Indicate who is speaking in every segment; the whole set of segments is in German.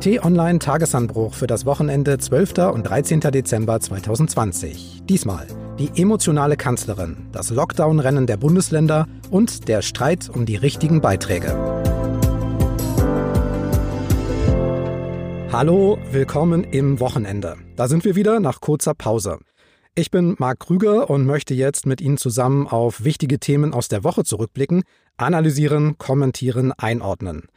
Speaker 1: T-Online Tagesanbruch für das Wochenende 12. und 13. Dezember 2020. Diesmal die emotionale Kanzlerin, das Lockdown-Rennen der Bundesländer und der Streit um die richtigen Beiträge. Hallo, willkommen im Wochenende. Da sind wir wieder nach kurzer Pause. Ich bin Marc Krüger und möchte jetzt mit Ihnen zusammen auf wichtige Themen aus der Woche zurückblicken, analysieren, kommentieren, einordnen.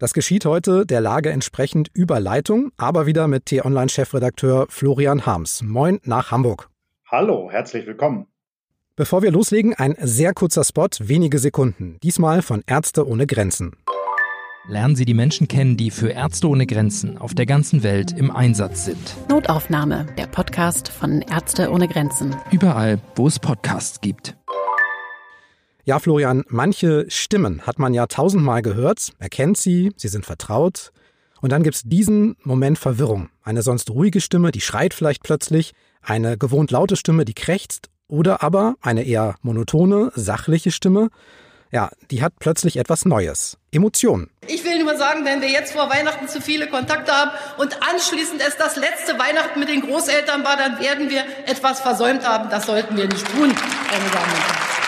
Speaker 1: Das geschieht heute der Lage entsprechend über Leitung, aber wieder mit T-Online-Chefredakteur Florian Harms. Moin nach Hamburg.
Speaker 2: Hallo, herzlich willkommen.
Speaker 1: Bevor wir loslegen, ein sehr kurzer Spot, wenige Sekunden. Diesmal von Ärzte ohne Grenzen.
Speaker 3: Lernen Sie die Menschen kennen, die für Ärzte ohne Grenzen auf der ganzen Welt im Einsatz sind.
Speaker 4: Notaufnahme, der Podcast von Ärzte ohne Grenzen.
Speaker 3: Überall, wo es Podcasts gibt.
Speaker 1: Ja, Florian, manche Stimmen hat man ja tausendmal gehört, erkennt sie, sie sind vertraut. Und dann gibt's diesen Moment Verwirrung. Eine sonst ruhige Stimme, die schreit vielleicht plötzlich, eine gewohnt laute Stimme, die krächzt, oder aber eine eher monotone, sachliche Stimme. Ja, die hat plötzlich etwas Neues. Emotionen.
Speaker 5: Ich will nur sagen, wenn wir jetzt vor Weihnachten zu viele Kontakte haben und anschließend es das letzte Weihnachten mit den Großeltern war, dann werden wir etwas versäumt haben. Das sollten wir nicht tun, meine Damen und Herren.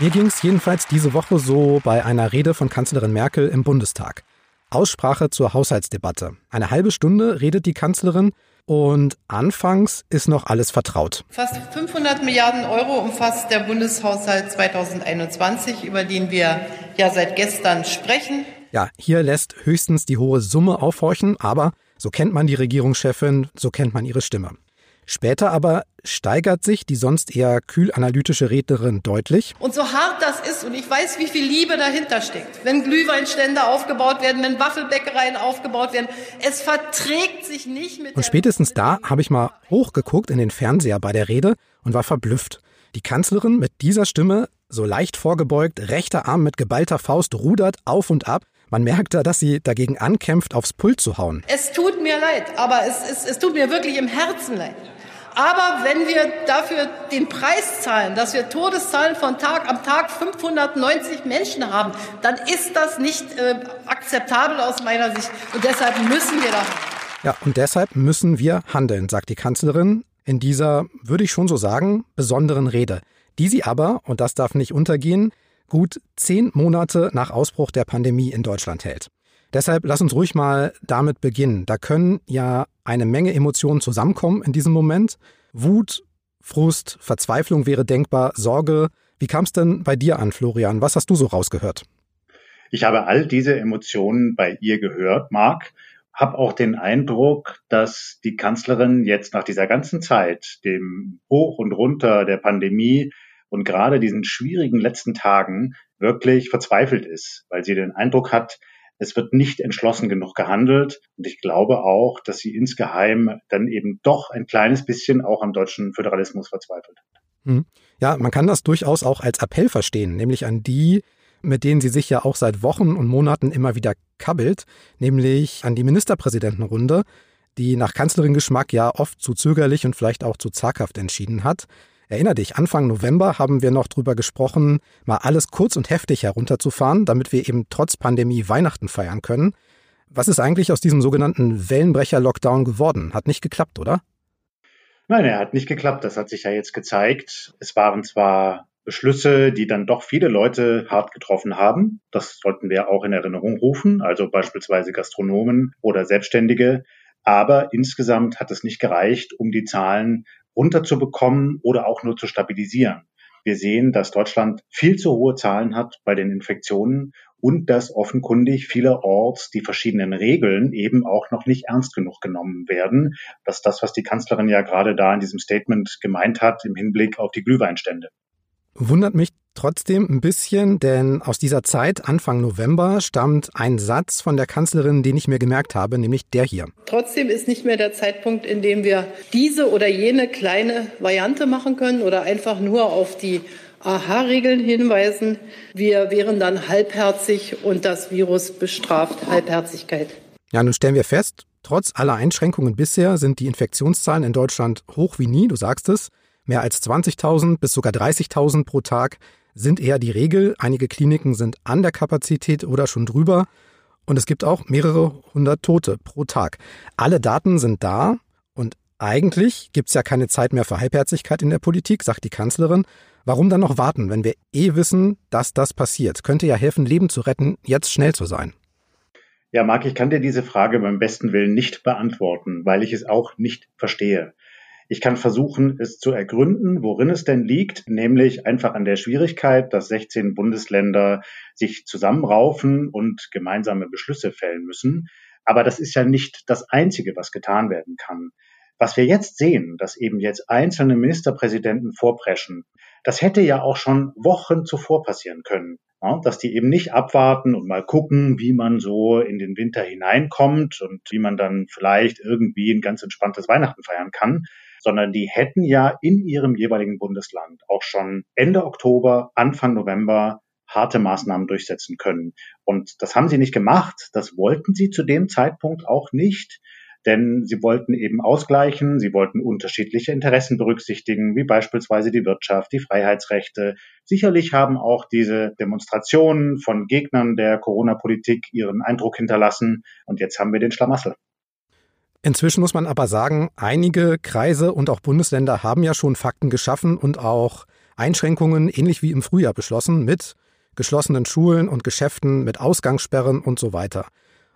Speaker 1: Mir ging es jedenfalls diese Woche so bei einer Rede von Kanzlerin Merkel im Bundestag. Aussprache zur Haushaltsdebatte. Eine halbe Stunde redet die Kanzlerin und anfangs ist noch alles vertraut.
Speaker 5: Fast 500 Milliarden Euro umfasst der Bundeshaushalt 2021, über den wir ja seit gestern sprechen.
Speaker 1: Ja, hier lässt höchstens die hohe Summe aufhorchen, aber so kennt man die Regierungschefin, so kennt man ihre Stimme. Später aber steigert sich die sonst eher kühl analytische Rednerin deutlich.
Speaker 5: Und so hart das ist, und ich weiß, wie viel Liebe dahinter steckt, wenn Glühweinstände aufgebaut werden, wenn Waffelbäckereien aufgebaut werden, es verträgt sich nicht mit.
Speaker 1: Und spätestens da habe ich mal hochgeguckt in den Fernseher bei der Rede und war verblüfft. Die Kanzlerin mit dieser Stimme, so leicht vorgebeugt, rechter Arm mit geballter Faust rudert auf und ab, man merkt da, dass sie dagegen ankämpft, aufs Pult zu hauen.
Speaker 5: Es tut mir leid, aber es, es, es tut mir wirklich im Herzen leid. Aber wenn wir dafür den Preis zahlen, dass wir Todeszahlen von Tag am Tag 590 Menschen haben, dann ist das nicht äh, akzeptabel aus meiner Sicht. Und deshalb müssen wir da.
Speaker 1: Ja, und deshalb müssen wir handeln, sagt die Kanzlerin in dieser, würde ich schon so sagen, besonderen Rede, die sie aber, und das darf nicht untergehen, gut zehn Monate nach Ausbruch der Pandemie in Deutschland hält. Deshalb lass uns ruhig mal damit beginnen. Da können ja eine Menge Emotionen zusammenkommen in diesem Moment. Wut, Frust, Verzweiflung wäre denkbar, Sorge. Wie kam es denn bei dir an, Florian? Was hast du so rausgehört?
Speaker 2: Ich habe all diese Emotionen bei ihr gehört, Marc. Hab auch den Eindruck, dass die Kanzlerin jetzt nach dieser ganzen Zeit, dem Hoch und Runter der Pandemie und gerade diesen schwierigen letzten Tagen wirklich verzweifelt ist, weil sie den Eindruck hat, es wird nicht entschlossen genug gehandelt. Und ich glaube auch, dass sie insgeheim dann eben doch ein kleines bisschen auch am deutschen Föderalismus verzweifelt.
Speaker 1: Hm. Ja, man kann das durchaus auch als Appell verstehen, nämlich an die, mit denen sie sich ja auch seit Wochen und Monaten immer wieder kabbelt, nämlich an die Ministerpräsidentenrunde, die nach Kanzlerin Geschmack ja oft zu zögerlich und vielleicht auch zu zaghaft entschieden hat. Erinner dich, Anfang November haben wir noch drüber gesprochen, mal alles kurz und heftig herunterzufahren, damit wir eben trotz Pandemie Weihnachten feiern können. Was ist eigentlich aus diesem sogenannten Wellenbrecher-Lockdown geworden? Hat nicht geklappt, oder?
Speaker 2: Nein, er hat nicht geklappt. Das hat sich ja jetzt gezeigt. Es waren zwar Beschlüsse, die dann doch viele Leute hart getroffen haben. Das sollten wir auch in Erinnerung rufen, also beispielsweise Gastronomen oder Selbstständige. Aber insgesamt hat es nicht gereicht, um die Zahlen runterzubekommen oder auch nur zu stabilisieren. Wir sehen, dass Deutschland viel zu hohe Zahlen hat bei den Infektionen und dass offenkundig vielerorts die verschiedenen Regeln eben auch noch nicht ernst genug genommen werden. Das ist das, was die Kanzlerin ja gerade da in diesem Statement gemeint hat im Hinblick auf die Glühweinstände.
Speaker 1: Wundert mich trotzdem ein bisschen, denn aus dieser Zeit, Anfang November, stammt ein Satz von der Kanzlerin, den ich mir gemerkt habe, nämlich der hier.
Speaker 5: Trotzdem ist nicht mehr der Zeitpunkt, in dem wir diese oder jene kleine Variante machen können oder einfach nur auf die Aha-Regeln hinweisen. Wir wären dann halbherzig und das Virus bestraft Halbherzigkeit.
Speaker 1: Ja, nun stellen wir fest, trotz aller Einschränkungen bisher sind die Infektionszahlen in Deutschland hoch wie nie, du sagst es. Mehr als 20.000 bis sogar 30.000 pro Tag sind eher die Regel. Einige Kliniken sind an der Kapazität oder schon drüber. Und es gibt auch mehrere hundert Tote pro Tag. Alle Daten sind da und eigentlich gibt es ja keine Zeit mehr für Halbherzigkeit in der Politik, sagt die Kanzlerin. Warum dann noch warten, wenn wir eh wissen, dass das passiert? Könnte ja helfen, Leben zu retten, jetzt schnell zu sein.
Speaker 2: Ja, Marc, ich kann dir diese Frage beim besten Willen nicht beantworten, weil ich es auch nicht verstehe. Ich kann versuchen, es zu ergründen, worin es denn liegt, nämlich einfach an der Schwierigkeit, dass 16 Bundesländer sich zusammenraufen und gemeinsame Beschlüsse fällen müssen. Aber das ist ja nicht das Einzige, was getan werden kann. Was wir jetzt sehen, dass eben jetzt einzelne Ministerpräsidenten vorpreschen, das hätte ja auch schon Wochen zuvor passieren können. Ja, dass die eben nicht abwarten und mal gucken, wie man so in den Winter hineinkommt und wie man dann vielleicht irgendwie ein ganz entspanntes Weihnachten feiern kann, sondern die hätten ja in ihrem jeweiligen Bundesland auch schon Ende Oktober, Anfang November harte Maßnahmen durchsetzen können. Und das haben sie nicht gemacht. Das wollten sie zu dem Zeitpunkt auch nicht denn sie wollten eben ausgleichen, sie wollten unterschiedliche Interessen berücksichtigen, wie beispielsweise die Wirtschaft, die Freiheitsrechte. Sicherlich haben auch diese Demonstrationen von Gegnern der Corona-Politik ihren Eindruck hinterlassen und jetzt haben wir den Schlamassel.
Speaker 1: Inzwischen muss man aber sagen, einige Kreise und auch Bundesländer haben ja schon Fakten geschaffen und auch Einschränkungen ähnlich wie im Frühjahr beschlossen mit geschlossenen Schulen und Geschäften, mit Ausgangssperren und so weiter.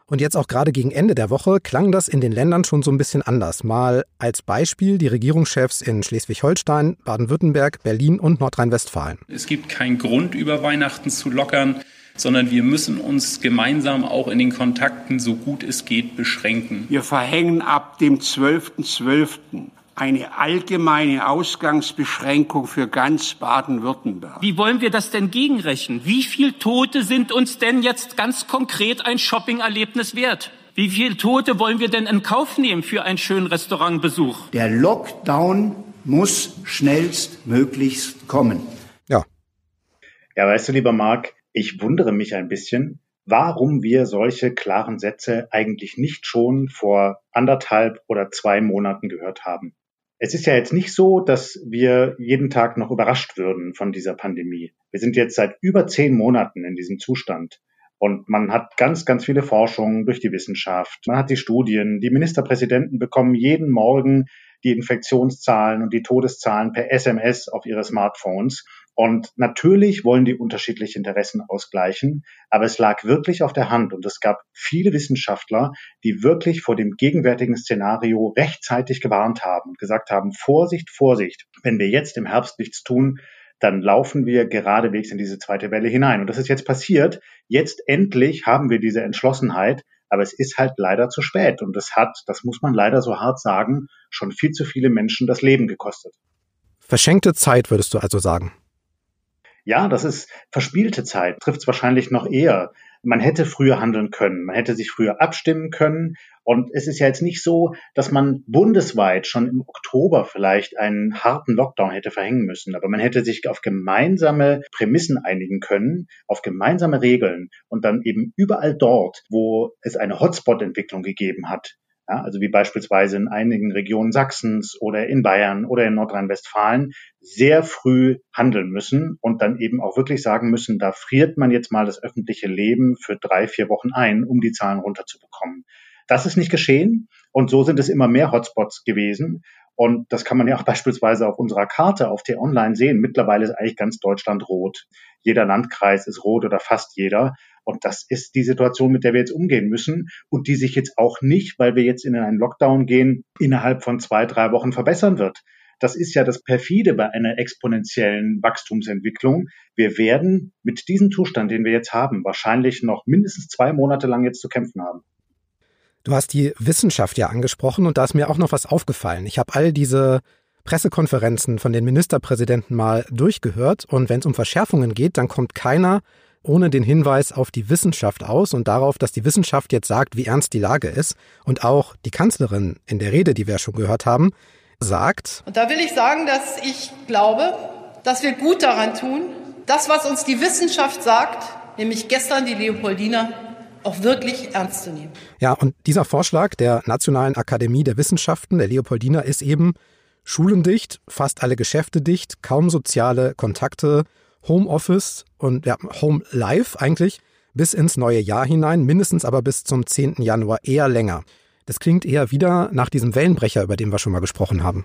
Speaker 1: Und jetzt auch gerade gegen Ende der Woche klang das in den Ländern schon so ein bisschen anders. Mal als Beispiel die Regierungschefs in Schleswig-Holstein, Baden-Württemberg, Berlin und Nordrhein-Westfalen.
Speaker 6: Es gibt keinen Grund, über Weihnachten zu lockern sondern wir müssen uns gemeinsam auch in den Kontakten so gut es geht beschränken.
Speaker 7: Wir verhängen ab dem 12.12. .12. eine allgemeine Ausgangsbeschränkung für ganz Baden-Württemberg.
Speaker 8: Wie wollen wir das denn gegenrechnen? Wie viele Tote sind uns denn jetzt ganz konkret ein Shoppingerlebnis wert? Wie viele Tote wollen wir denn in Kauf nehmen für einen schönen Restaurantbesuch?
Speaker 7: Der Lockdown muss schnellstmöglichst kommen.
Speaker 1: Ja.
Speaker 2: Ja, weißt du, lieber Marc, ich wundere mich ein bisschen, warum wir solche klaren Sätze eigentlich nicht schon vor anderthalb oder zwei Monaten gehört haben. Es ist ja jetzt nicht so, dass wir jeden Tag noch überrascht würden von dieser Pandemie. Wir sind jetzt seit über zehn Monaten in diesem Zustand. Und man hat ganz, ganz viele Forschungen durch die Wissenschaft. Man hat die Studien. Die Ministerpräsidenten bekommen jeden Morgen die Infektionszahlen und die Todeszahlen per SMS auf ihre Smartphones. Und natürlich wollen die unterschiedliche Interessen ausgleichen, aber es lag wirklich auf der Hand und es gab viele Wissenschaftler, die wirklich vor dem gegenwärtigen Szenario rechtzeitig gewarnt haben und gesagt haben, Vorsicht, Vorsicht, wenn wir jetzt im Herbst nichts tun, dann laufen wir geradewegs in diese zweite Welle hinein. Und das ist jetzt passiert. Jetzt endlich haben wir diese Entschlossenheit, aber es ist halt leider zu spät. Und es hat, das muss man leider so hart sagen, schon viel zu viele Menschen das Leben gekostet.
Speaker 1: Verschenkte Zeit, würdest du also sagen?
Speaker 2: Ja, das ist verspielte Zeit, trifft es wahrscheinlich noch eher. Man hätte früher handeln können, man hätte sich früher abstimmen können. Und es ist ja jetzt nicht so, dass man bundesweit schon im Oktober vielleicht einen harten Lockdown hätte verhängen müssen. Aber man hätte sich auf gemeinsame Prämissen einigen können, auf gemeinsame Regeln und dann eben überall dort, wo es eine Hotspot-Entwicklung gegeben hat, ja, also wie beispielsweise in einigen Regionen Sachsens oder in Bayern oder in Nordrhein-Westfalen, sehr früh handeln müssen und dann eben auch wirklich sagen müssen, da friert man jetzt mal das öffentliche Leben für drei, vier Wochen ein, um die Zahlen runterzubekommen. Das ist nicht geschehen und so sind es immer mehr Hotspots gewesen. Und das kann man ja auch beispielsweise auf unserer Karte auf T-Online sehen. Mittlerweile ist eigentlich ganz Deutschland rot. Jeder Landkreis ist rot oder fast jeder. Und das ist die Situation, mit der wir jetzt umgehen müssen und die sich jetzt auch nicht, weil wir jetzt in einen Lockdown gehen, innerhalb von zwei, drei Wochen verbessern wird. Das ist ja das perfide bei einer exponentiellen Wachstumsentwicklung. Wir werden mit diesem Zustand, den wir jetzt haben, wahrscheinlich noch mindestens zwei Monate lang jetzt zu kämpfen haben.
Speaker 1: Du hast die Wissenschaft ja angesprochen und da ist mir auch noch was aufgefallen. Ich habe all diese Pressekonferenzen von den Ministerpräsidenten mal durchgehört und wenn es um Verschärfungen geht, dann kommt keiner ohne den Hinweis auf die Wissenschaft aus und darauf, dass die Wissenschaft jetzt sagt, wie ernst die Lage ist. Und auch die Kanzlerin in der Rede, die wir schon gehört haben, sagt.
Speaker 5: Und da will ich sagen, dass ich glaube, dass wir gut daran tun, das, was uns die Wissenschaft sagt, nämlich gestern die Leopoldina, auch wirklich ernst zu nehmen.
Speaker 1: Ja, und dieser Vorschlag der Nationalen Akademie der Wissenschaften, der Leopoldina, ist eben Schulen dicht, fast alle Geschäfte dicht, kaum soziale Kontakte, Homeoffice und ja, Home Life eigentlich bis ins neue Jahr hinein, mindestens aber bis zum 10. Januar eher länger. Das klingt eher wieder nach diesem Wellenbrecher, über den wir schon mal gesprochen haben.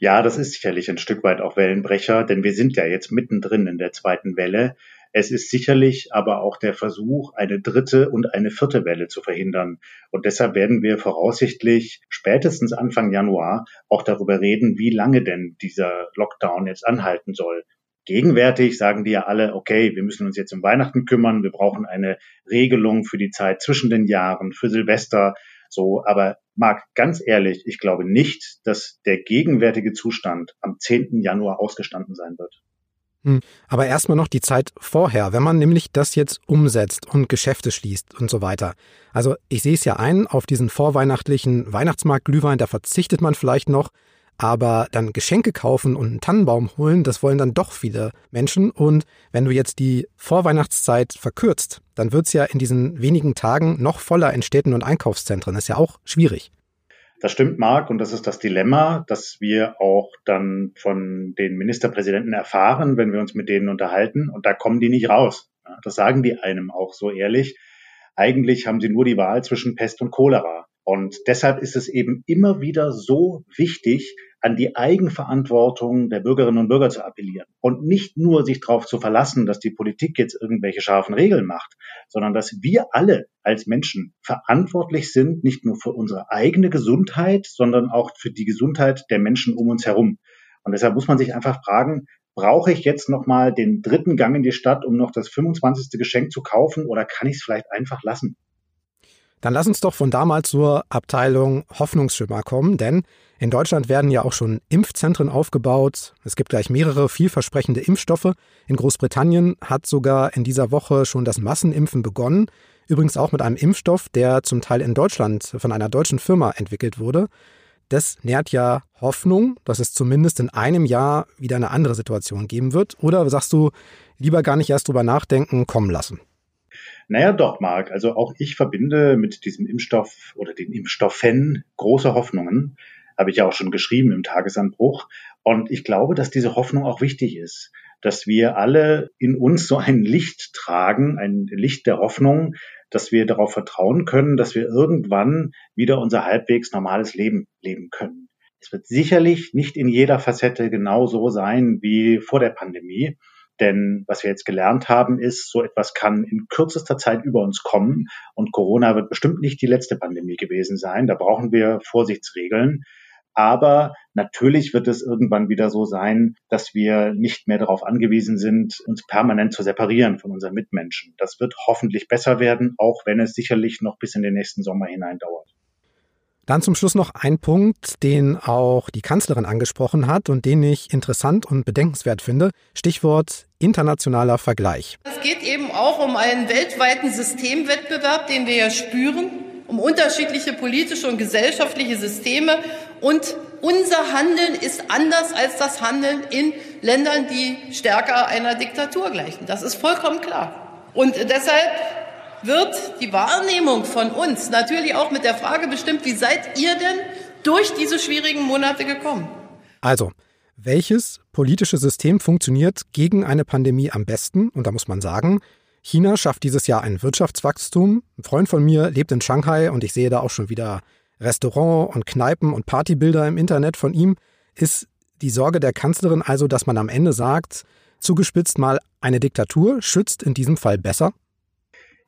Speaker 2: Ja, das ist sicherlich ein Stück weit auch Wellenbrecher, denn wir sind ja jetzt mittendrin in der zweiten Welle. Es ist sicherlich aber auch der Versuch, eine dritte und eine vierte Welle zu verhindern. Und deshalb werden wir voraussichtlich spätestens Anfang Januar auch darüber reden, wie lange denn dieser Lockdown jetzt anhalten soll. Gegenwärtig sagen die ja alle, okay, wir müssen uns jetzt um Weihnachten kümmern, wir brauchen eine Regelung für die Zeit zwischen den Jahren, für Silvester, so, aber Marc, ganz ehrlich, ich glaube nicht, dass der gegenwärtige Zustand am 10. Januar ausgestanden sein wird.
Speaker 1: Hm, aber erstmal noch die Zeit vorher, wenn man nämlich das jetzt umsetzt und Geschäfte schließt und so weiter. Also ich sehe es ja ein, auf diesen vorweihnachtlichen Weihnachtsmarkt-Glühwein, da verzichtet man vielleicht noch, aber dann Geschenke kaufen und einen Tannenbaum holen, das wollen dann doch viele Menschen. Und wenn du jetzt die Vorweihnachtszeit verkürzt, dann wird es ja in diesen wenigen Tagen noch voller in Städten und Einkaufszentren. Das ist ja auch schwierig.
Speaker 2: Das stimmt, Marc, und das ist das Dilemma, das wir auch dann von den Ministerpräsidenten erfahren, wenn wir uns mit denen unterhalten. Und da kommen die nicht raus. Das sagen die einem auch so ehrlich. Eigentlich haben sie nur die Wahl zwischen Pest und Cholera. Und deshalb ist es eben immer wieder so wichtig, an die Eigenverantwortung der Bürgerinnen und Bürger zu appellieren und nicht nur sich darauf zu verlassen, dass die Politik jetzt irgendwelche scharfen Regeln macht, sondern dass wir alle als Menschen verantwortlich sind, nicht nur für unsere eigene Gesundheit, sondern auch für die Gesundheit der Menschen um uns herum. Und deshalb muss man sich einfach fragen, brauche ich jetzt nochmal den dritten Gang in die Stadt, um noch das 25. Geschenk zu kaufen oder kann ich es vielleicht einfach lassen?
Speaker 1: Dann lass uns doch von damals zur Abteilung Hoffnungsschimmer kommen, denn in Deutschland werden ja auch schon Impfzentren aufgebaut. Es gibt gleich mehrere vielversprechende Impfstoffe. In Großbritannien hat sogar in dieser Woche schon das Massenimpfen begonnen. Übrigens auch mit einem Impfstoff, der zum Teil in Deutschland von einer deutschen Firma entwickelt wurde. Das nährt ja Hoffnung, dass es zumindest in einem Jahr wieder eine andere Situation geben wird. Oder sagst du, lieber gar nicht erst drüber nachdenken, kommen lassen?
Speaker 2: Naja, doch, Marc. Also auch ich verbinde mit diesem Impfstoff oder den Impfstoffen große Hoffnungen. Habe ich ja auch schon geschrieben im Tagesanbruch. Und ich glaube, dass diese Hoffnung auch wichtig ist, dass wir alle in uns so ein Licht tragen, ein Licht der Hoffnung, dass wir darauf vertrauen können, dass wir irgendwann wieder unser halbwegs normales Leben leben können. Es wird sicherlich nicht in jeder Facette genau so sein wie vor der Pandemie. Denn was wir jetzt gelernt haben, ist, so etwas kann in kürzester Zeit über uns kommen. Und Corona wird bestimmt nicht die letzte Pandemie gewesen sein. Da brauchen wir Vorsichtsregeln. Aber natürlich wird es irgendwann wieder so sein, dass wir nicht mehr darauf angewiesen sind, uns permanent zu separieren von unseren Mitmenschen. Das wird hoffentlich besser werden, auch wenn es sicherlich noch bis in den nächsten Sommer hinein dauert.
Speaker 1: Dann zum Schluss noch ein Punkt, den auch die Kanzlerin angesprochen hat und den ich interessant und bedenkenswert finde. Stichwort internationaler Vergleich.
Speaker 5: Es geht eben auch um einen weltweiten Systemwettbewerb, den wir ja spüren, um unterschiedliche politische und gesellschaftliche Systeme. Und unser Handeln ist anders als das Handeln in Ländern, die stärker einer Diktatur gleichen. Das ist vollkommen klar. Und deshalb wird die Wahrnehmung von uns natürlich auch mit der Frage bestimmt, wie seid ihr denn durch diese schwierigen Monate gekommen?
Speaker 1: Also, welches politische System funktioniert gegen eine Pandemie am besten? Und da muss man sagen, China schafft dieses Jahr ein Wirtschaftswachstum. Ein Freund von mir lebt in Shanghai und ich sehe da auch schon wieder Restaurant und Kneipen und Partybilder im Internet von ihm. Ist die Sorge der Kanzlerin also, dass man am Ende sagt, zugespitzt mal, eine Diktatur schützt in diesem Fall besser?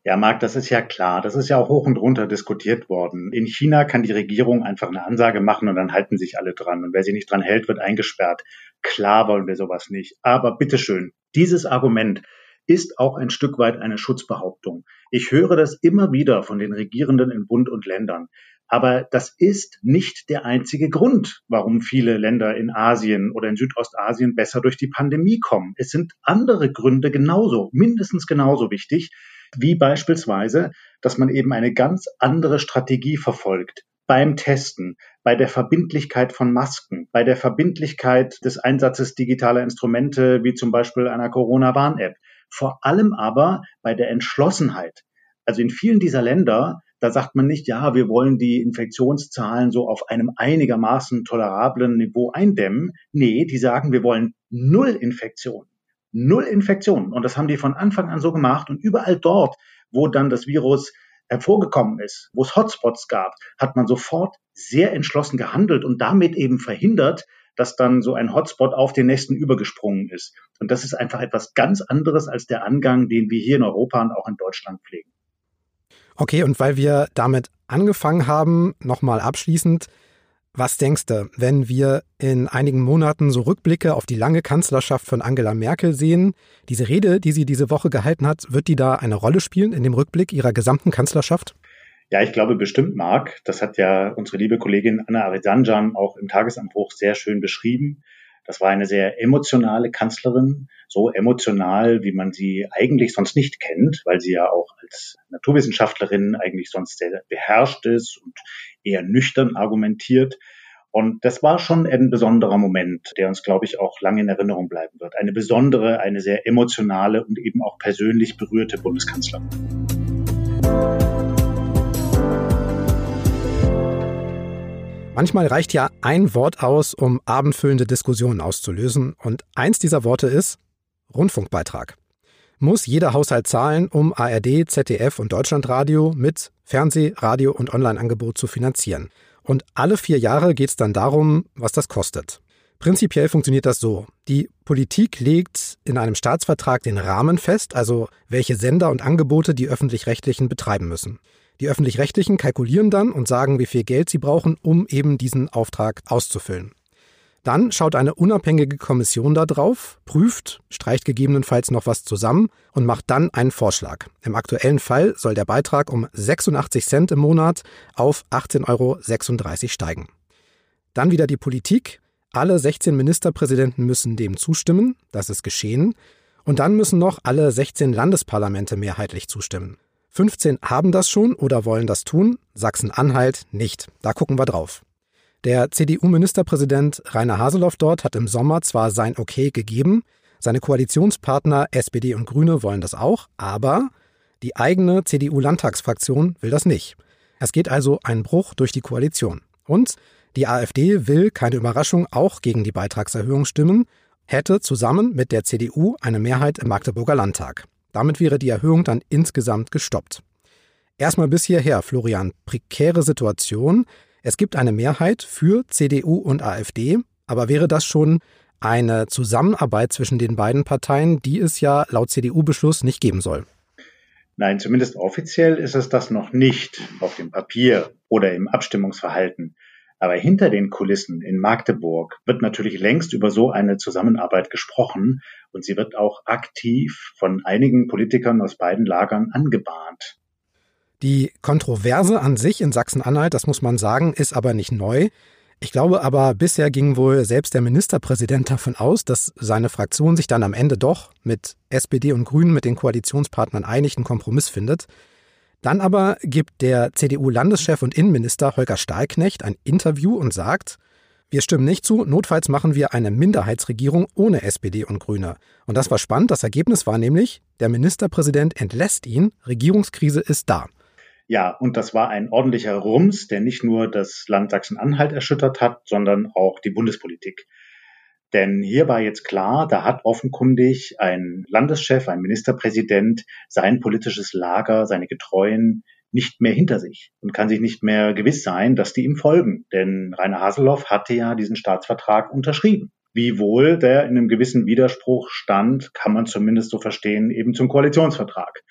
Speaker 2: Ja, Marc, das ist ja klar. Das ist ja auch hoch und runter diskutiert worden. In China kann die Regierung einfach eine Ansage machen und dann halten sich alle dran. Und wer sich nicht dran hält, wird eingesperrt. Klar wollen wir sowas nicht. Aber bitteschön, dieses Argument ist auch ein Stück weit eine Schutzbehauptung. Ich höre das immer wieder von den Regierenden in Bund und Ländern. Aber das ist nicht der einzige Grund, warum viele Länder in Asien oder in Südostasien besser durch die Pandemie kommen. Es sind andere Gründe genauso, mindestens genauso wichtig wie beispielsweise, dass man eben eine ganz andere Strategie verfolgt beim Testen, bei der Verbindlichkeit von Masken, bei der Verbindlichkeit des Einsatzes digitaler Instrumente wie zum Beispiel einer Corona-Warn-App, vor allem aber bei der Entschlossenheit. Also in vielen dieser Länder, da sagt man nicht, ja, wir wollen die Infektionszahlen so auf einem einigermaßen tolerablen Niveau eindämmen. Nee, die sagen, wir wollen Null Infektion. Null Infektionen. Und das haben die von Anfang an so gemacht. Und überall dort, wo dann das Virus hervorgekommen ist, wo es Hotspots gab, hat man sofort sehr entschlossen gehandelt und damit eben verhindert, dass dann so ein Hotspot auf den nächsten übergesprungen ist. Und das ist einfach etwas ganz anderes als der Angang, den wir hier in Europa und auch in Deutschland pflegen.
Speaker 1: Okay, und weil wir damit angefangen haben, nochmal abschließend, was denkst du, wenn wir in einigen Monaten so Rückblicke auf die lange Kanzlerschaft von Angela Merkel sehen? Diese Rede, die sie diese Woche gehalten hat, wird die da eine Rolle spielen in dem Rückblick ihrer gesamten Kanzlerschaft?
Speaker 2: Ja, ich glaube bestimmt, Marc. Das hat ja unsere liebe Kollegin Anna Arisanjan auch im Tagesanbruch sehr schön beschrieben. Das war eine sehr emotionale Kanzlerin, so emotional, wie man sie eigentlich sonst nicht kennt, weil sie ja auch als Naturwissenschaftlerin eigentlich sonst sehr beherrscht ist und eher nüchtern argumentiert. Und das war schon ein besonderer Moment, der uns, glaube ich, auch lange in Erinnerung bleiben wird. Eine besondere, eine sehr emotionale und eben auch persönlich berührte Bundeskanzlerin.
Speaker 1: Manchmal reicht ja ein Wort aus, um abendfüllende Diskussionen auszulösen. Und eins dieser Worte ist Rundfunkbeitrag. Muss jeder Haushalt zahlen, um ARD, ZDF und Deutschlandradio mit Fernseh-, Radio- und Online-Angebot zu finanzieren. Und alle vier Jahre geht es dann darum, was das kostet. Prinzipiell funktioniert das so. Die Politik legt in einem Staatsvertrag den Rahmen fest, also welche Sender und Angebote die öffentlich-rechtlichen betreiben müssen. Die öffentlich-rechtlichen kalkulieren dann und sagen, wie viel Geld sie brauchen, um eben diesen Auftrag auszufüllen. Dann schaut eine unabhängige Kommission da drauf, prüft, streicht gegebenenfalls noch was zusammen und macht dann einen Vorschlag. Im aktuellen Fall soll der Beitrag um 86 Cent im Monat auf 18,36 Euro steigen. Dann wieder die Politik. Alle 16 Ministerpräsidenten müssen dem zustimmen. Das ist geschehen. Und dann müssen noch alle 16 Landesparlamente mehrheitlich zustimmen. 15 haben das schon oder wollen das tun, Sachsen-Anhalt nicht. Da gucken wir drauf. Der CDU-Ministerpräsident Rainer Haseloff dort hat im Sommer zwar sein Okay gegeben, seine Koalitionspartner SPD und Grüne wollen das auch, aber die eigene CDU-Landtagsfraktion will das nicht. Es geht also ein Bruch durch die Koalition. Und die AfD will, keine Überraschung, auch gegen die Beitragserhöhung stimmen, hätte zusammen mit der CDU eine Mehrheit im Magdeburger Landtag. Damit wäre die Erhöhung dann insgesamt gestoppt. Erstmal bis hierher, Florian. Prekäre Situation. Es gibt eine Mehrheit für CDU und AfD, aber wäre das schon eine Zusammenarbeit zwischen den beiden Parteien, die es ja laut CDU-Beschluss nicht geben soll?
Speaker 2: Nein, zumindest offiziell ist es das noch nicht auf dem Papier oder im Abstimmungsverhalten. Aber hinter den Kulissen in Magdeburg wird natürlich längst über so eine Zusammenarbeit gesprochen und sie wird auch aktiv von einigen Politikern aus beiden Lagern angebahnt.
Speaker 1: Die Kontroverse an sich in Sachsen-Anhalt, das muss man sagen, ist aber nicht neu. Ich glaube aber, bisher ging wohl selbst der Ministerpräsident davon aus, dass seine Fraktion sich dann am Ende doch mit SPD und Grünen, mit den Koalitionspartnern einig einen Kompromiss findet. Dann aber gibt der CDU-Landeschef und Innenminister Holger Stahlknecht ein Interview und sagt, wir stimmen nicht zu, notfalls machen wir eine Minderheitsregierung ohne SPD und Grüne. Und das war spannend, das Ergebnis war nämlich, der Ministerpräsident entlässt ihn, Regierungskrise ist da.
Speaker 2: Ja, und das war ein ordentlicher Rums, der nicht nur das Land Sachsen-Anhalt erschüttert hat, sondern auch die Bundespolitik. Denn hier war jetzt klar, da hat offenkundig ein Landeschef, ein Ministerpräsident sein politisches Lager, seine Getreuen nicht mehr hinter sich und kann sich nicht mehr gewiss sein, dass die ihm folgen. Denn Rainer Haseloff hatte ja diesen Staatsvertrag unterschrieben. Wiewohl der in einem gewissen Widerspruch stand, kann man zumindest so verstehen, eben zum Koalitionsvertrag.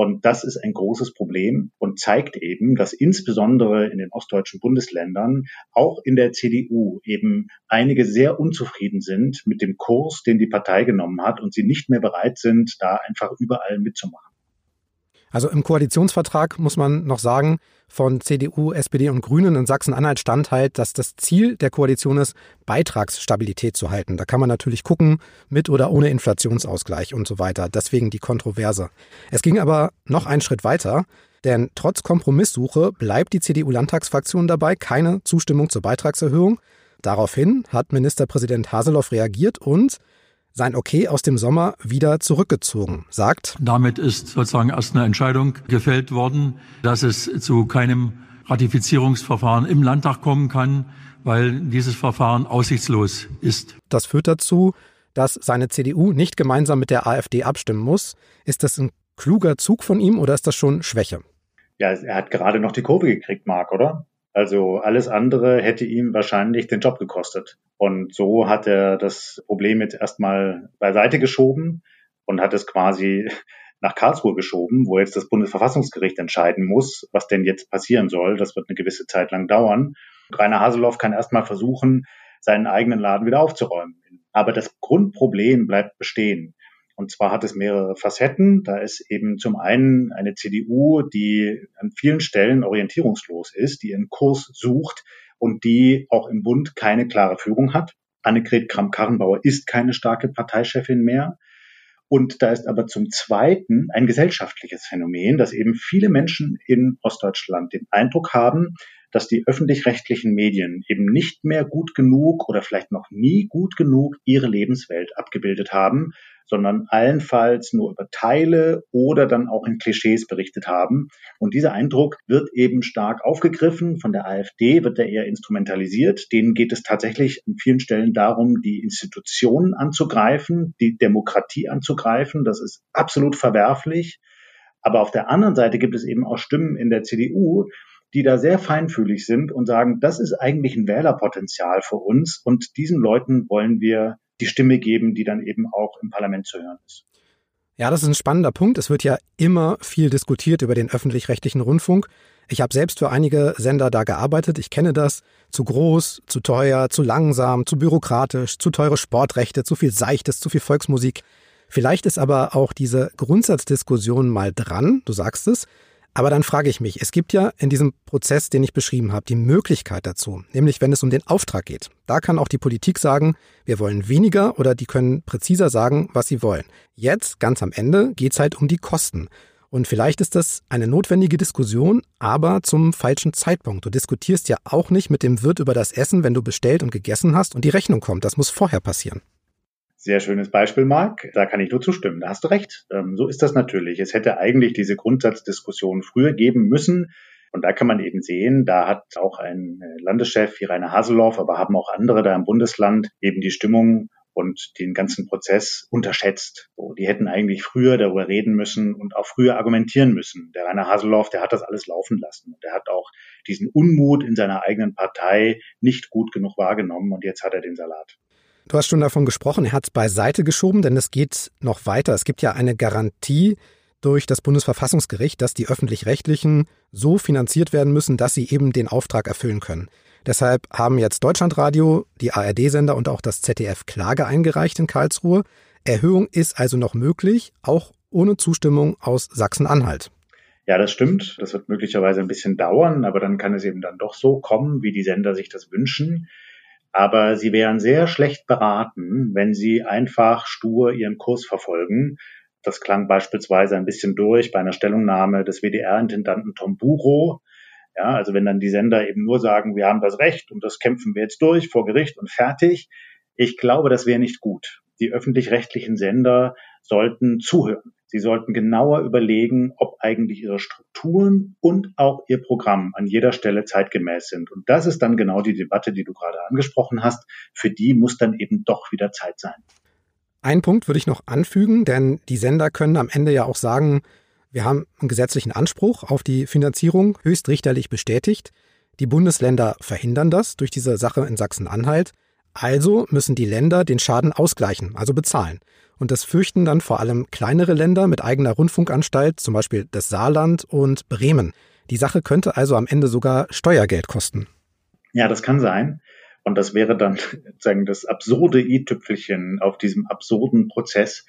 Speaker 2: Und das ist ein großes Problem und zeigt eben, dass insbesondere in den ostdeutschen Bundesländern, auch in der CDU, eben einige sehr unzufrieden sind mit dem Kurs, den die Partei genommen hat und sie nicht mehr bereit sind, da einfach überall mitzumachen.
Speaker 1: Also im Koalitionsvertrag muss man noch sagen, von CDU, SPD und Grünen in Sachsen-Anhalt stand halt, dass das Ziel der Koalition ist, Beitragsstabilität zu halten. Da kann man natürlich gucken, mit oder ohne Inflationsausgleich und so weiter. Deswegen die Kontroverse. Es ging aber noch einen Schritt weiter, denn trotz Kompromisssuche bleibt die CDU-Landtagsfraktion dabei, keine Zustimmung zur Beitragserhöhung. Daraufhin hat Ministerpräsident Haseloff reagiert und sein Okay aus dem Sommer wieder zurückgezogen, sagt.
Speaker 9: Damit ist sozusagen erst eine Entscheidung gefällt worden, dass es zu keinem Ratifizierungsverfahren im Landtag kommen kann, weil dieses Verfahren aussichtslos ist.
Speaker 1: Das führt dazu, dass seine CDU nicht gemeinsam mit der AfD abstimmen muss. Ist das ein kluger Zug von ihm oder ist das schon Schwäche?
Speaker 2: Ja, er hat gerade noch die Kurve gekriegt, Marc, oder? Also alles andere hätte ihm wahrscheinlich den Job gekostet. Und so hat er das Problem jetzt erstmal beiseite geschoben und hat es quasi nach Karlsruhe geschoben, wo jetzt das Bundesverfassungsgericht entscheiden muss, was denn jetzt passieren soll. Das wird eine gewisse Zeit lang dauern. Rainer Haseloff kann erstmal versuchen, seinen eigenen Laden wieder aufzuräumen. Aber das Grundproblem bleibt bestehen. Und zwar hat es mehrere Facetten. Da ist eben zum einen eine CDU, die an vielen Stellen orientierungslos ist, die ihren Kurs sucht und die auch im Bund keine klare Führung hat. Annegret Kramp-Karrenbauer ist keine starke Parteichefin mehr. Und da ist aber zum Zweiten ein gesellschaftliches Phänomen, dass eben viele Menschen in Ostdeutschland den Eindruck haben, dass die öffentlich-rechtlichen Medien eben nicht mehr gut genug oder vielleicht noch nie gut genug ihre Lebenswelt abgebildet haben, sondern allenfalls nur über Teile oder dann auch in Klischees berichtet haben. Und dieser Eindruck wird eben stark aufgegriffen. Von der AfD wird er eher instrumentalisiert. Denen geht es tatsächlich an vielen Stellen darum, die Institutionen anzugreifen, die Demokratie anzugreifen. Das ist absolut verwerflich. Aber auf der anderen Seite gibt es eben auch Stimmen in der CDU, die da sehr feinfühlig sind und sagen, das ist eigentlich ein Wählerpotenzial für uns und diesen Leuten wollen wir die Stimme geben, die dann eben auch im Parlament zu hören ist.
Speaker 1: Ja, das ist ein spannender Punkt. Es wird ja immer viel diskutiert über den öffentlich-rechtlichen Rundfunk. Ich habe selbst für einige Sender da gearbeitet. Ich kenne das. Zu groß, zu teuer, zu langsam, zu bürokratisch, zu teure Sportrechte, zu viel Seichtes, zu viel Volksmusik. Vielleicht ist aber auch diese Grundsatzdiskussion mal dran, du sagst es, aber dann frage ich mich, es gibt ja in diesem Prozess, den ich beschrieben habe, die Möglichkeit dazu, nämlich wenn es um den Auftrag geht. Da kann auch die Politik sagen, wir wollen weniger oder die können präziser sagen, was sie wollen. Jetzt, ganz am Ende, geht es halt um die Kosten. Und vielleicht ist das eine notwendige Diskussion, aber zum falschen Zeitpunkt. Du diskutierst ja auch nicht mit dem Wirt über das Essen, wenn du bestellt und gegessen hast und die Rechnung kommt. Das muss vorher passieren.
Speaker 2: Sehr schönes Beispiel, Marc. Da kann ich nur zustimmen. Da hast du recht. Ähm, so ist das natürlich. Es hätte eigentlich diese Grundsatzdiskussion früher geben müssen. Und da kann man eben sehen, da hat auch ein äh, Landeschef wie Rainer Haseloff, aber haben auch andere da im Bundesland eben die Stimmung und den ganzen Prozess unterschätzt. So, die hätten eigentlich früher darüber reden müssen und auch früher argumentieren müssen. Der Rainer Haseloff, der hat das alles laufen lassen. Und der hat auch diesen Unmut in seiner eigenen Partei nicht gut genug wahrgenommen und jetzt hat er den Salat.
Speaker 1: Du hast schon davon gesprochen, er hat es beiseite geschoben, denn es geht noch weiter. Es gibt ja eine Garantie durch das Bundesverfassungsgericht, dass die öffentlich-rechtlichen so finanziert werden müssen, dass sie eben den Auftrag erfüllen können. Deshalb haben jetzt Deutschlandradio, die ARD-Sender und auch das ZDF Klage eingereicht in Karlsruhe. Erhöhung ist also noch möglich, auch ohne Zustimmung aus Sachsen-Anhalt.
Speaker 2: Ja, das stimmt. Das wird möglicherweise ein bisschen dauern, aber dann kann es eben dann doch so kommen, wie die Sender sich das wünschen. Aber sie wären sehr schlecht beraten, wenn sie einfach stur ihren Kurs verfolgen. Das klang beispielsweise ein bisschen durch bei einer Stellungnahme des WDR-Intendanten Tom Buro. Ja, also wenn dann die Sender eben nur sagen, wir haben das Recht und das kämpfen wir jetzt durch vor Gericht und fertig. Ich glaube, das wäre nicht gut. Die öffentlich-rechtlichen Sender sollten zuhören. Sie sollten genauer überlegen, ob eigentlich ihre Strukturen und auch ihr Programm an jeder Stelle zeitgemäß sind. Und das ist dann genau die Debatte, die du gerade angesprochen hast. Für die muss dann eben doch wieder Zeit sein.
Speaker 1: Ein Punkt würde ich noch anfügen, denn die Sender können am Ende ja auch sagen, wir haben einen gesetzlichen Anspruch auf die Finanzierung höchstrichterlich bestätigt. Die Bundesländer verhindern das durch diese Sache in Sachsen-Anhalt. Also müssen die Länder den Schaden ausgleichen, also bezahlen. Und das fürchten dann vor allem kleinere Länder mit eigener Rundfunkanstalt, zum Beispiel das Saarland und Bremen. Die Sache könnte also am Ende sogar Steuergeld kosten.
Speaker 2: Ja, das kann sein. Und das wäre dann sozusagen das absurde i-Tüpfelchen auf diesem absurden Prozess.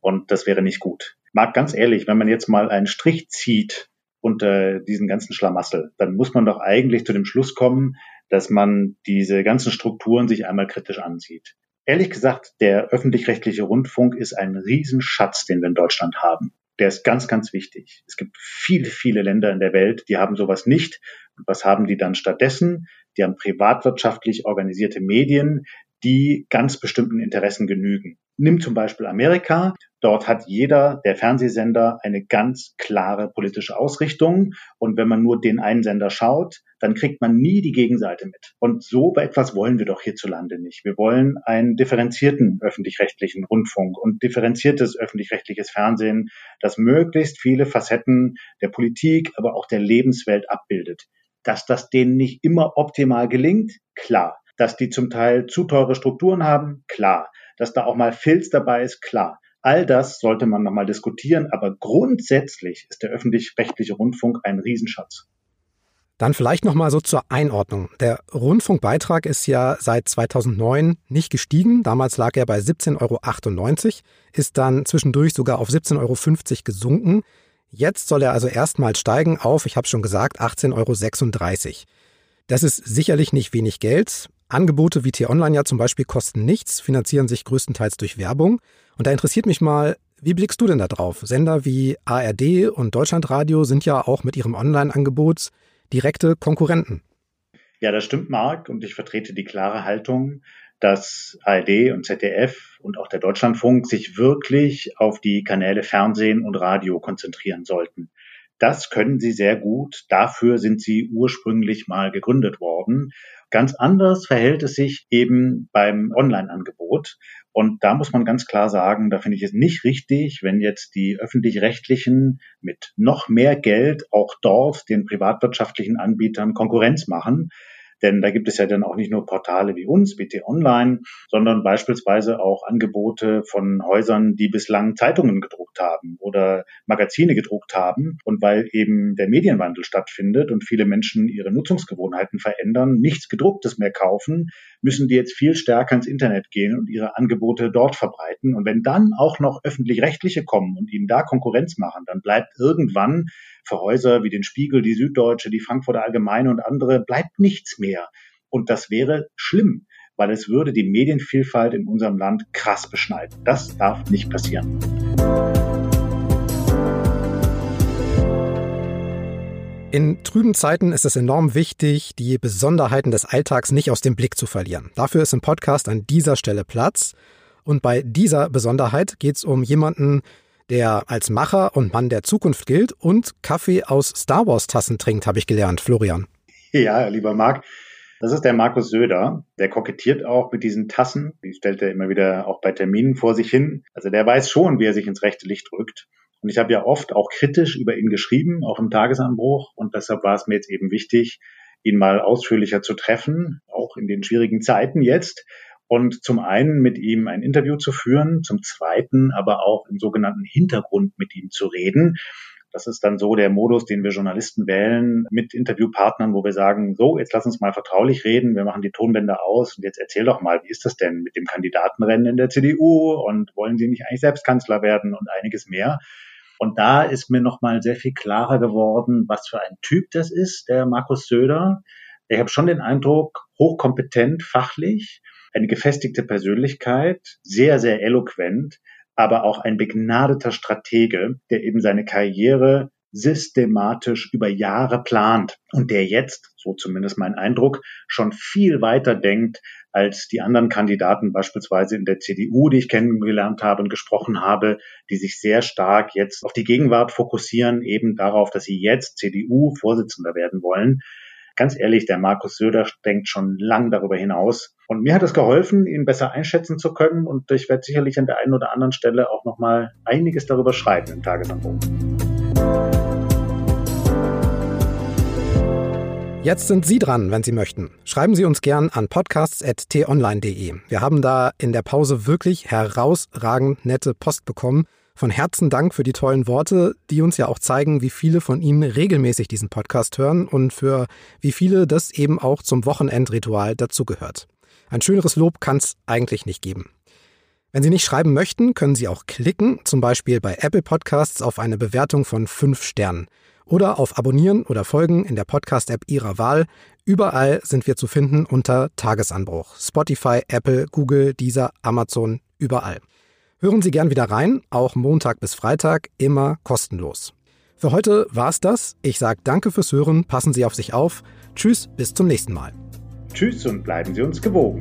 Speaker 2: Und das wäre nicht gut. Mag ganz ehrlich, wenn man jetzt mal einen Strich zieht unter diesen ganzen Schlamassel, dann muss man doch eigentlich zu dem Schluss kommen, dass man diese ganzen Strukturen sich einmal kritisch ansieht. Ehrlich gesagt, der öffentlich-rechtliche Rundfunk ist ein Riesenschatz, den wir in Deutschland haben. Der ist ganz, ganz wichtig. Es gibt viele, viele Länder in der Welt, die haben sowas nicht. Und was haben die dann stattdessen? Die haben privatwirtschaftlich organisierte Medien, die ganz bestimmten Interessen genügen. Nimm zum Beispiel Amerika. Dort hat jeder der Fernsehsender eine ganz klare politische Ausrichtung. Und wenn man nur den einen Sender schaut, dann kriegt man nie die Gegenseite mit. Und so etwas wollen wir doch hierzulande nicht. Wir wollen einen differenzierten öffentlich-rechtlichen Rundfunk und differenziertes öffentlich-rechtliches Fernsehen, das möglichst viele Facetten der Politik, aber auch der Lebenswelt abbildet. Dass das denen nicht immer optimal gelingt, klar. Dass die zum Teil zu teure Strukturen haben, klar. Dass da auch mal Filz dabei ist, klar. All das sollte man nochmal diskutieren, aber grundsätzlich ist der öffentlich-rechtliche Rundfunk ein Riesenschatz.
Speaker 1: Dann vielleicht nochmal so zur Einordnung. Der Rundfunkbeitrag ist ja seit 2009 nicht gestiegen. Damals lag er bei 17,98 Euro, ist dann zwischendurch sogar auf 17,50 Euro gesunken. Jetzt soll er also erstmal steigen auf, ich habe schon gesagt, 18,36 Euro. Das ist sicherlich nicht wenig Geld. Angebote wie T-Online ja zum Beispiel kosten nichts, finanzieren sich größtenteils durch Werbung. Und da interessiert mich mal, wie blickst du denn da drauf? Sender wie ARD und Deutschlandradio sind ja auch mit ihrem Online-Angebot direkte Konkurrenten.
Speaker 2: Ja, das stimmt, Marc. Und ich vertrete die klare Haltung, dass ARD und ZDF und auch der Deutschlandfunk sich wirklich auf die Kanäle Fernsehen und Radio konzentrieren sollten. Das können sie sehr gut. Dafür sind sie ursprünglich mal gegründet worden. Ganz anders verhält es sich eben beim Online-Angebot. Und da muss man ganz klar sagen, da finde ich es nicht richtig, wenn jetzt die öffentlich-rechtlichen mit noch mehr Geld auch dort den privatwirtschaftlichen Anbietern Konkurrenz machen. Denn da gibt es ja dann auch nicht nur Portale wie uns, BT Online, sondern beispielsweise auch Angebote von Häusern, die bislang Zeitungen gedruckt haben oder Magazine gedruckt haben. Und weil eben der Medienwandel stattfindet und viele Menschen ihre Nutzungsgewohnheiten verändern, nichts gedrucktes mehr kaufen, müssen die jetzt viel stärker ins Internet gehen und ihre Angebote dort verbreiten. Und wenn dann auch noch öffentlich-rechtliche kommen und ihnen da Konkurrenz machen, dann bleibt irgendwann für Häuser wie den Spiegel, die Süddeutsche, die Frankfurter Allgemeine und andere bleibt nichts mehr. Und das wäre schlimm, weil es würde die Medienvielfalt in unserem Land krass beschneiden. Das darf nicht passieren.
Speaker 1: In trüben Zeiten ist es enorm wichtig, die Besonderheiten des Alltags nicht aus dem Blick zu verlieren. Dafür ist im Podcast an dieser Stelle Platz. Und bei dieser Besonderheit geht es um jemanden, der als Macher und Mann der Zukunft gilt und Kaffee aus Star Wars Tassen trinkt, habe ich gelernt, Florian.
Speaker 2: Ja, lieber Marc, das ist der Markus Söder. Der kokettiert auch mit diesen Tassen. Die stellt er immer wieder auch bei Terminen vor sich hin. Also der weiß schon, wie er sich ins rechte Licht rückt. Und ich habe ja oft auch kritisch über ihn geschrieben, auch im Tagesanbruch. Und deshalb war es mir jetzt eben wichtig, ihn mal ausführlicher zu treffen, auch in den schwierigen Zeiten jetzt und zum einen mit ihm ein Interview zu führen, zum zweiten aber auch im sogenannten Hintergrund mit ihm zu reden. Das ist dann so der Modus, den wir Journalisten wählen mit Interviewpartnern, wo wir sagen, so, jetzt lass uns mal vertraulich reden, wir machen die Tonbänder aus und jetzt erzähl doch mal, wie ist das denn mit dem Kandidatenrennen in der CDU und wollen Sie nicht eigentlich selbst Kanzler werden und einiges mehr. Und da ist mir nochmal sehr viel klarer geworden, was für ein Typ das ist, der Markus Söder. Ich habe schon den Eindruck, hochkompetent, fachlich, eine gefestigte Persönlichkeit, sehr, sehr eloquent, aber auch ein begnadeter Stratege, der eben seine Karriere systematisch über Jahre plant und der jetzt, so zumindest mein Eindruck, schon viel weiter denkt als die anderen Kandidaten, beispielsweise in der CDU, die ich kennengelernt habe und gesprochen habe, die sich sehr stark jetzt auf die Gegenwart fokussieren, eben darauf, dass sie jetzt CDU-Vorsitzender werden wollen ganz ehrlich, der Markus Söder denkt schon lang darüber hinaus. Und mir hat es geholfen, ihn besser einschätzen zu können. Und ich werde sicherlich an der einen oder anderen Stelle auch nochmal einiges darüber schreiben im Tagesanbruch.
Speaker 1: Jetzt sind Sie dran, wenn Sie möchten. Schreiben Sie uns gern an podcasts.tonline.de. Wir haben da in der Pause wirklich herausragend nette Post bekommen von Herzen Dank für die tollen Worte, die uns ja auch zeigen, wie viele von Ihnen regelmäßig diesen Podcast hören und für wie viele das eben auch zum Wochenendritual dazugehört. Ein schöneres Lob kann es eigentlich nicht geben. Wenn Sie nicht schreiben möchten, können Sie auch klicken, zum Beispiel bei Apple Podcasts auf eine Bewertung von fünf Sternen oder auf Abonnieren oder Folgen in der Podcast-App Ihrer Wahl. Überall sind wir zu finden unter Tagesanbruch. Spotify, Apple, Google, Deezer, Amazon, überall. Hören Sie gern wieder rein, auch Montag bis Freitag, immer kostenlos. Für heute war es das. Ich sage danke fürs Hören, passen Sie auf sich auf. Tschüss, bis zum nächsten Mal.
Speaker 2: Tschüss und bleiben Sie uns gewogen.